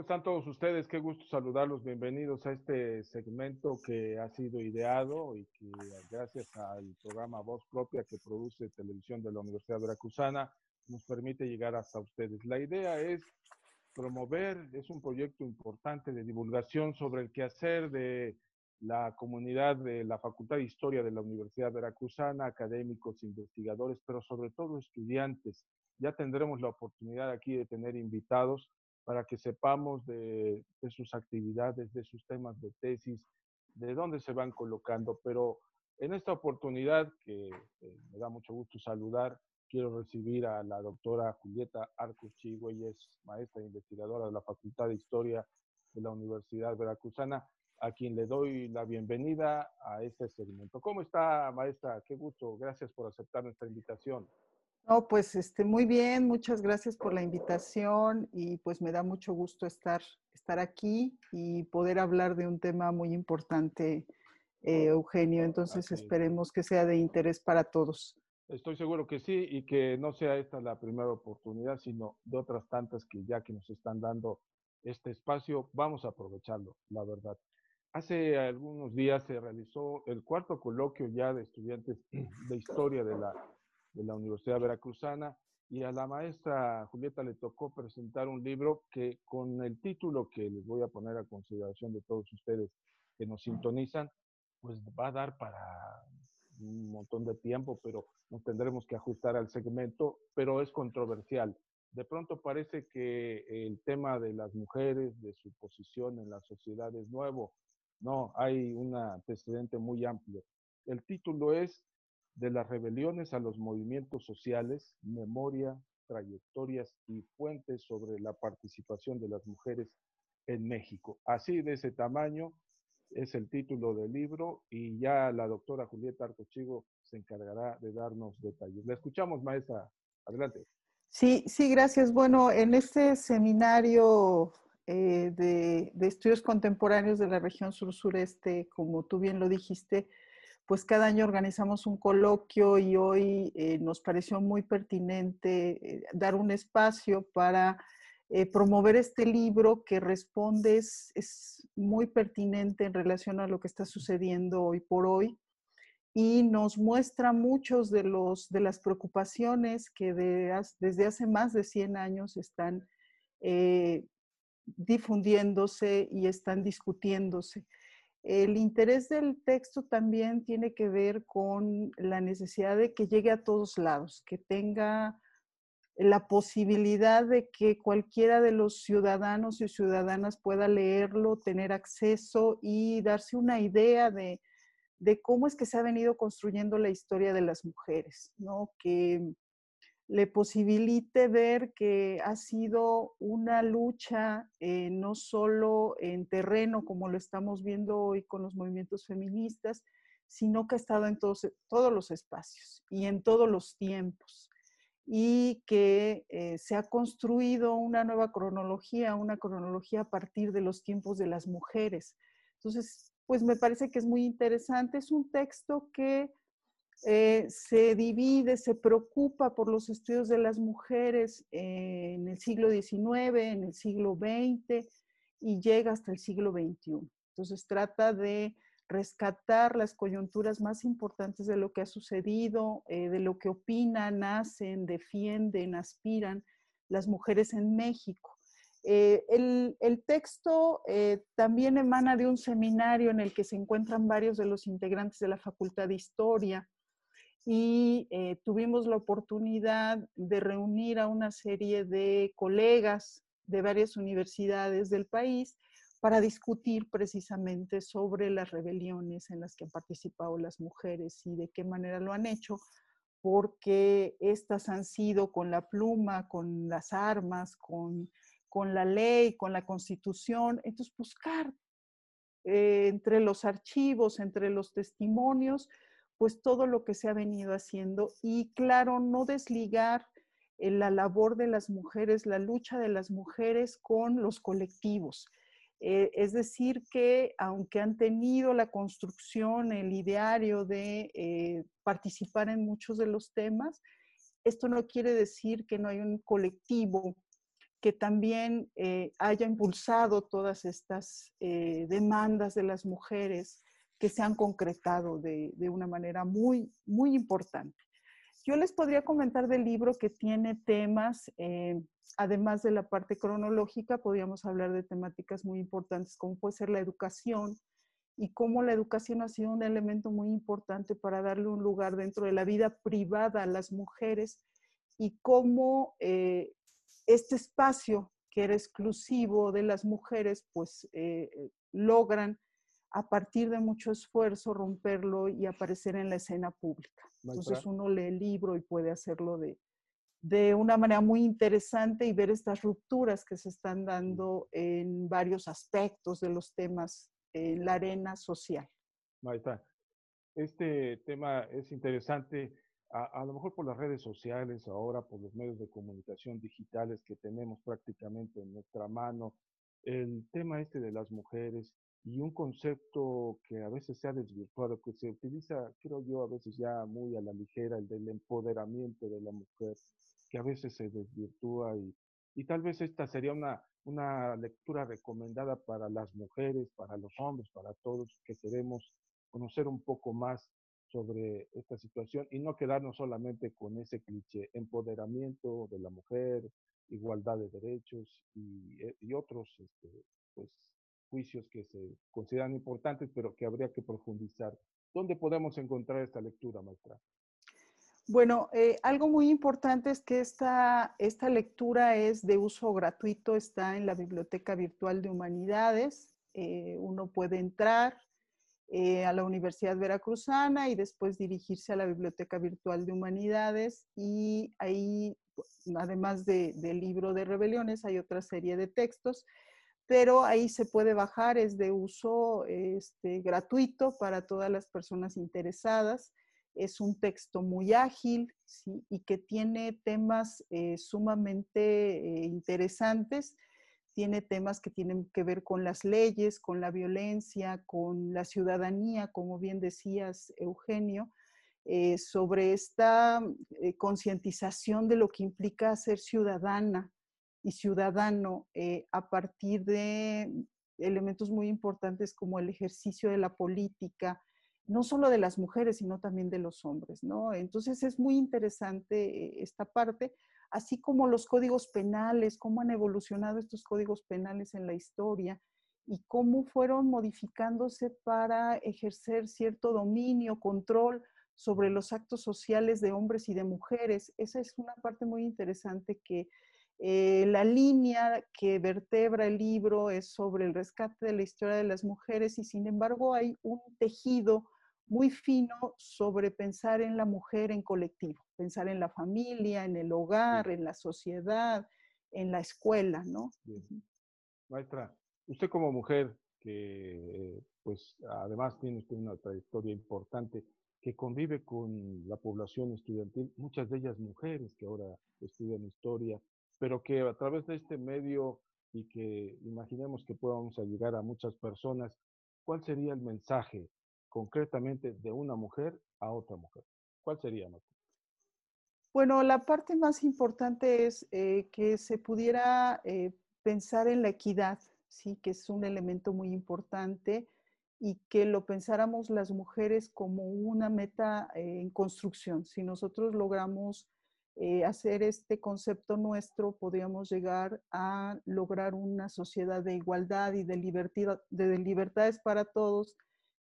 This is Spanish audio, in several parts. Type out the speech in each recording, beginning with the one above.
¿Cómo están todos ustedes? Qué gusto saludarlos. Bienvenidos a este segmento que ha sido ideado y que gracias al programa Voz Propia que produce Televisión de la Universidad Veracruzana nos permite llegar hasta ustedes. La idea es promover, es un proyecto importante de divulgación sobre el quehacer de la comunidad de la Facultad de Historia de la Universidad Veracruzana, académicos, investigadores, pero sobre todo estudiantes. Ya tendremos la oportunidad aquí de tener invitados para que sepamos de, sus actividades, de sus temas de tesis, de dónde se van colocando. Pero en esta oportunidad, que eh, me da mucho gusto saludar, quiero recibir a la doctora Julieta Arcos es maestra e investigadora de la Facultad de Historia de la Universidad Veracruzana, a quien le doy la bienvenida a este segmento. ¿Cómo está, maestra? Qué gusto. Gracias por aceptar nuestra invitación. No, pues este, muy bien, muchas gracias por la invitación y pues me da mucho gusto estar, estar aquí y poder hablar de un tema muy importante, eh, Eugenio. Entonces esperemos que sea de interés para todos. Estoy seguro que sí y que no sea esta la primera oportunidad, sino de otras tantas que ya que nos están dando este espacio, vamos a aprovecharlo, la verdad. Hace algunos días se realizó el cuarto coloquio ya de estudiantes de historia de la de la Universidad Veracruzana y a la maestra Julieta le tocó presentar un libro que con el título que les voy a poner a consideración de todos ustedes que nos sintonizan, pues va a dar para un montón de tiempo, pero nos tendremos que ajustar al segmento, pero es controversial. De pronto parece que el tema de las mujeres, de su posición en la sociedad es nuevo. No, hay un antecedente muy amplio. El título es de las rebeliones a los movimientos sociales, memoria, trayectorias y fuentes sobre la participación de las mujeres en México. Así de ese tamaño es el título del libro y ya la doctora Julieta Arcochigo se encargará de darnos detalles. La escuchamos, maestra. Adelante. Sí, sí, gracias. Bueno, en este seminario eh, de, de, estudios contemporáneos de la región sur-sureste, como tú bien lo dijiste, pues cada año organizamos un coloquio y hoy eh, nos pareció muy pertinente eh, dar un espacio para eh, promover este libro que responde, es, muy pertinente en relación a lo que está sucediendo hoy por hoy y nos muestra muchos de, los, de las preocupaciones que desde hace más de 100 años están difundiéndose y están discutiéndose. El interés del texto también tiene que ver con la necesidad de que llegue a todos lados, que tenga la posibilidad de que cualquiera de los ciudadanos y ciudadanas pueda leerlo, tener acceso y darse una idea de, cómo es que se ha venido construyendo la historia de las mujeres, ¿no? Que le posibilite ver que ha sido una lucha eh, no solo en terreno, como lo estamos viendo hoy con los movimientos feministas, sino que ha estado en todos, todos los espacios y en todos los tiempos y que eh, se ha construido una nueva cronología, una cronología a partir de los tiempos de las mujeres. Entonces, pues me parece que es muy interesante. Es un texto que eh, se divide, se preocupa por los estudios de las mujeres en el siglo XIX, en el siglo XX y llega hasta el siglo XXI. Entonces trata de rescatar las coyunturas más importantes de lo que ha sucedido, eh, de lo que opinan, hacen, defienden, aspiran las mujeres en México. Eh, el, el, texto también emana de un seminario en el que se encuentran varios de los integrantes de la Facultad de Historia, y eh, tuvimos la oportunidad de reunir a una serie de colegas de varias universidades del país para discutir precisamente sobre las rebeliones en las que han participado las mujeres y de qué manera lo han hecho, porque estas han sido con la pluma, con las armas, con, con la ley, con la constitución. Entonces, buscar eh, entre los archivos, entre los testimonios, pues todo lo que se ha venido haciendo y claro, no desligar eh, la labor de las mujeres, la lucha de las mujeres con los colectivos. Eh, es decir, que aunque han tenido la construcción, el ideario de eh, participar en muchos de los temas, esto no quiere decir que no hay un colectivo que también haya impulsado todas estas demandas de las mujeres que se han concretado de, una manera muy, muy importante. Yo les podría comentar del libro que tiene temas, eh, además de la parte cronológica, podríamos hablar de temáticas muy importantes como puede ser la educación y cómo la educación ha sido un elemento muy importante para darle un lugar dentro de la vida privada a las mujeres y cómo este espacio que era exclusivo de las mujeres, pues eh, logran a partir de mucho esfuerzo romperlo y aparecer en la escena pública. Entonces uno lee el libro y puede hacerlo de, de una manera muy interesante y ver estas rupturas que se están dando en varios aspectos de los temas en la arena social. Maestra, este tema es interesante a, lo mejor por las redes sociales, ahora por los medios de comunicación digitales que tenemos prácticamente en nuestra mano, el tema este de las mujeres y un concepto que a veces se ha desvirtuado, que se utiliza, creo yo, a veces ya muy a la ligera, el del empoderamiento de la mujer, que a veces se desvirtúa y, y tal vez esta sería una, una lectura recomendada para las mujeres, para los hombres, para todos que queremos conocer un poco más sobre esta situación y no quedarnos solamente con ese cliché, empoderamiento de la mujer, igualdad de derechos y, eh, y otros este, pues, juicios que se consideran importantes, pero que habría que profundizar. ¿Dónde podemos encontrar esta lectura, maestra? Bueno, eh, algo muy importante es que esta, esta lectura es de uso gratuito, está en la Biblioteca Virtual de Humanidades. Eh, uno puede entrar, eh, a la Universidad Veracruzana y después dirigirse a la Biblioteca Virtual de Humanidades y ahí, además del libro de rebeliones, hay otra serie de textos, pero ahí se puede bajar, es de uso este, gratuito para todas las personas interesadas. Es un texto muy ágil y que tiene temas eh, sumamente eh, interesantes tiene temas que tienen que ver con las leyes, con la violencia, con la ciudadanía, como bien decías, Eugenio, eh, sobre esta concientización de lo que implica ser ciudadana y ciudadano eh, a partir de elementos muy importantes como el ejercicio de la política, no solo de las mujeres, sino también de los hombres, ¿no? Entonces es muy interesante esta parte así como los códigos penales, cómo han evolucionado estos códigos penales en la historia y cómo fueron modificándose para ejercer cierto dominio, control sobre los actos sociales de hombres y de mujeres. Esa es una parte muy interesante que eh, la línea que vertebra el libro es sobre el rescate de la historia de las mujeres y sin embargo hay un tejido muy fino sobre pensar en la mujer en colectivo, pensar en la familia, en el hogar, en la sociedad, en la escuela, ¿no? Maestra, usted como mujer, que pues además tiene usted una trayectoria importante, que convive con la población estudiantil, muchas de ellas mujeres que ahora estudian historia, pero que a través de este medio y que imaginemos que podamos llegar a muchas personas, ¿cuál sería el mensaje concretamente de una mujer a otra mujer? ¿Cuál sería, Bueno, la parte más importante es eh, que se pudiera eh, pensar en la equidad, sí, que es un elemento muy importante y que lo pensáramos las mujeres como una meta eh, en construcción. Si nosotros logramos hacer este concepto nuestro, podríamos llegar a lograr una sociedad de igualdad y de, de libertades para todos,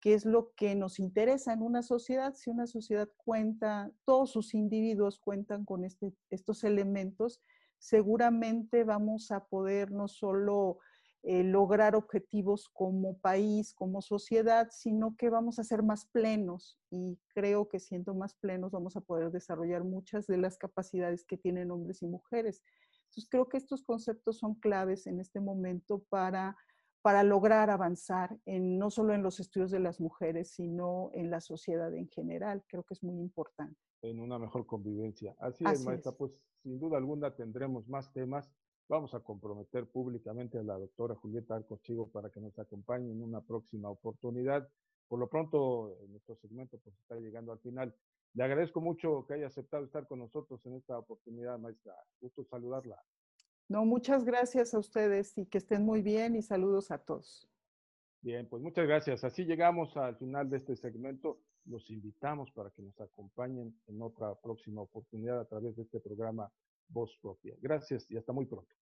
qué es lo que nos interesa en una sociedad. Si una sociedad cuenta, todos sus individuos cuentan con este, estos elementos, seguramente vamos a poder no solo eh, lograr objetivos como país, como sociedad, sino que vamos a ser más plenos y creo que siendo más plenos vamos a poder desarrollar muchas de las capacidades que tienen hombres y mujeres. Entonces creo que estos conceptos son claves en este momento para para lograr avanzar en, no solo en los estudios de las mujeres, sino en la sociedad en general. Creo que es muy importante. En una mejor convivencia. Así, es, maestra, pues sin duda alguna tendremos más temas. Vamos a comprometer públicamente a la doctora Julieta Arcochigo para que nos acompañe en una próxima oportunidad. Por lo pronto, nuestro segmento pues está llegando al final. Le agradezco mucho que haya aceptado estar con nosotros en esta oportunidad, maestra. Gusto saludarla. No, muchas gracias a ustedes y que estén muy bien y saludos a todos. Bien, pues muchas gracias. Así llegamos al final de este segmento. Los invitamos para que nos acompañen en otra próxima oportunidad a través de este programa Voz Propia. Gracias y hasta muy pronto.